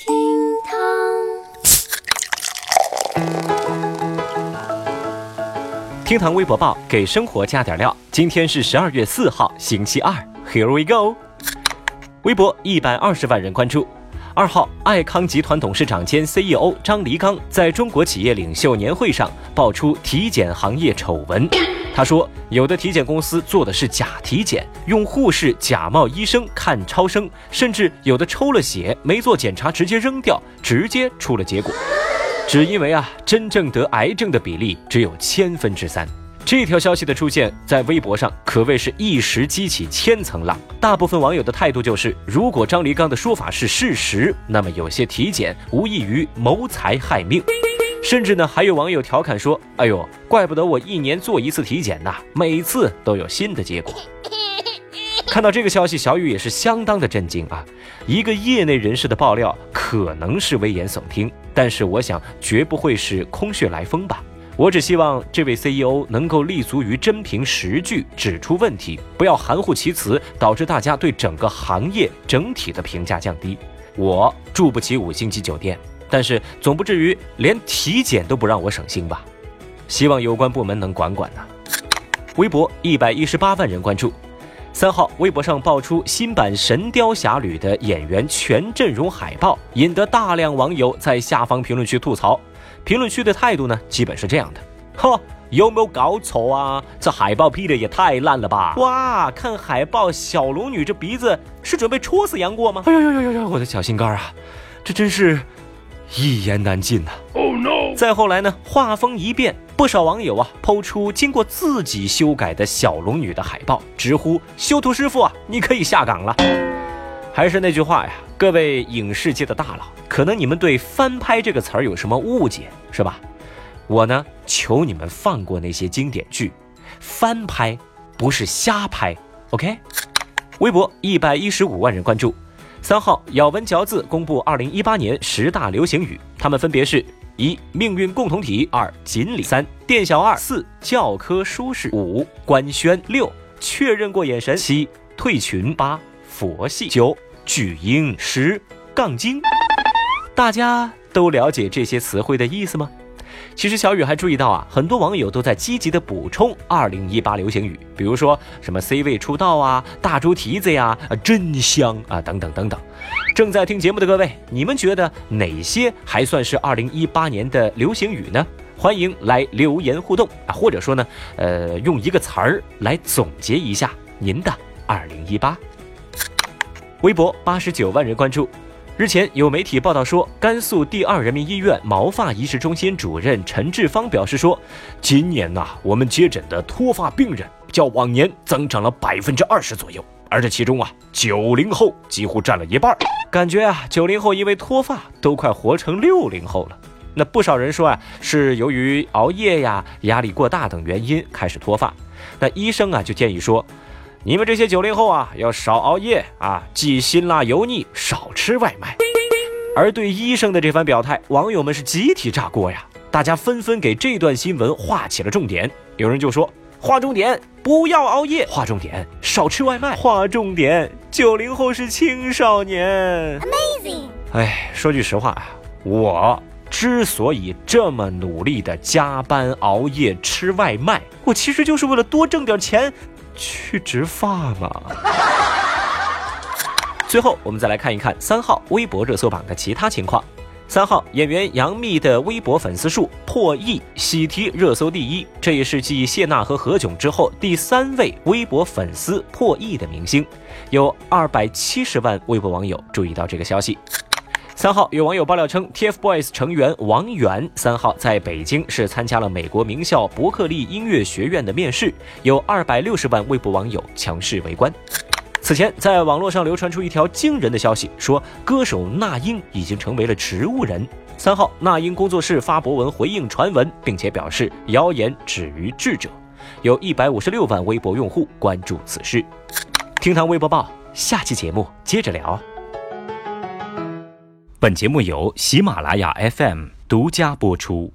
厅堂，厅堂微博报给生活加点料。今天是十二月四号，星期二。Here we go。微博一百二十万人关注。二号，爱康集团董事长兼 CEO 张黎刚在中国企业领袖年会上爆出体检行业丑闻。他说，有的体检公司做的是假体检，用护士假冒医生看超声，甚至有的抽了血没做检查直接扔掉，直接出了结果。只因为啊，真正得癌症的比例只有千分之三。这条消息的出现在微博上可谓是一时激起千层浪。大部分网友的态度就是，如果张黎刚的说法是事实，那么有些体检无异于谋财害命。甚至呢，还有网友调侃说：“哎呦，怪不得我一年做一次体检呐，每次都有新的结果。” 看到这个消息，小雨也是相当的震惊啊！一个业内人士的爆料可能是危言耸听，但是我想绝不会是空穴来风吧。我只希望这位 CEO 能够立足于真凭实据指出问题，不要含糊其辞，导致大家对整个行业整体的评价降低。我住不起五星级酒店。但是总不至于连体检都不让我省心吧？希望有关部门能管管呢。微博一百一十八万人关注。三号，微博上爆出新版《神雕侠侣》的演员全阵容海报，引得大量网友在下方评论区吐槽。评论区的态度呢，基本是这样的：呵，有没有搞错啊？这海报 P 的也太烂了吧！哇，看海报，小龙女这鼻子是准备戳死杨过吗？哎呦呦呦呦呦，我的小心肝啊！这真是。一言难尽呐！Oh no！再后来呢，画风一变，不少网友啊抛出经过自己修改的小龙女的海报，直呼修图师傅啊，你可以下岗了。还是那句话呀，各位影视界的大佬，可能你们对翻拍这个词儿有什么误解，是吧？我呢，求你们放过那些经典剧，翻拍不是瞎拍，OK？微博一百一十五万人关注。三号咬文嚼字公布二零一八年十大流行语，他们分别是：一命运共同体；二锦鲤；三店小二；四教科书式；五官宣；六确认过眼神；七退群；八佛系；九巨婴；十杠精。大家都了解这些词汇的意思吗？其实小雨还注意到啊，很多网友都在积极的补充二零一八流行语，比如说什么 C 位出道啊、大猪蹄子呀、啊真香啊等等等等。正在听节目的各位，你们觉得哪些还算是二零一八年的流行语呢？欢迎来留言互动啊，或者说呢，呃，用一个词儿来总结一下您的二零一八。微博八十九万人关注。日前有媒体报道说，甘肃第二人民医院毛发移植中心主任陈志芳表示说，今年呐，我们接诊的脱发病人较往年增长了百分之二十左右，而这其中啊，九零后几乎占了一半。感觉啊，九零后因为脱发都快活成六零后了。那不少人说啊，是由于熬夜呀、压力过大等原因开始脱发。那医生啊就建议说。你们这些九零后啊，要少熬夜啊，忌辛辣油腻，少吃外卖。而对医生的这番表态，网友们是集体炸锅呀！大家纷纷给这段新闻画起了重点。有人就说：划重点，不要熬夜；划重点，少吃外卖；划重点，九零后是青少年。Amazing！哎，说句实话啊，我之所以这么努力的加班熬夜吃外卖，我其实就是为了多挣点钱。去植发嘛！最后，我们再来看一看三号微博热搜榜的其他情况。三号演员杨幂的微博粉丝数破亿，喜提热搜第一，这也是继谢娜和何炅之后第三位微博粉丝破亿的明星。有二百七十万微博网友注意到这个消息。三号有网友爆料称，TFBOYS 成员王源三号在北京是参加了美国名校伯克利音乐学院的面试，有二百六十万微博网友强势围观。此前，在网络上流传出一条惊人的消息，说歌手那英已经成为了植物人。三号，那英工作室发博文回应传闻，并且表示谣言止于智者。有一百五十六万微博用户关注此事。听堂微博报，下期节目接着聊。本节目由喜马拉雅 FM 独家播出。